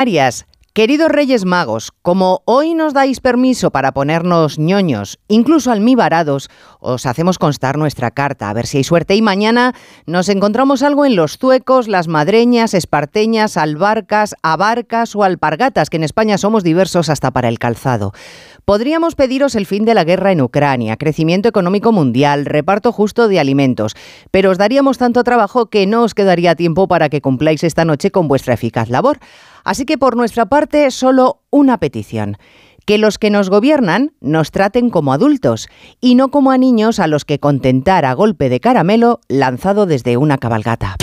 Arias, Queridos Reyes Magos, como hoy nos dais permiso para ponernos ñoños, incluso almibarados, os hacemos constar nuestra carta, a ver si hay suerte. Y mañana nos encontramos algo en los zuecos, las madreñas, esparteñas, albarcas, abarcas o alpargatas, que en España somos diversos hasta para el calzado. Podríamos pediros el fin de la guerra en Ucrania, crecimiento económico mundial, reparto justo de alimentos, pero os daríamos tanto trabajo que no os quedaría tiempo para que cumpláis esta noche con vuestra eficaz labor. Así que por nuestra parte, solo una petición. Que los que nos gobiernan nos traten como adultos y no como a niños a los que contentar a golpe de caramelo lanzado desde una cabalgata.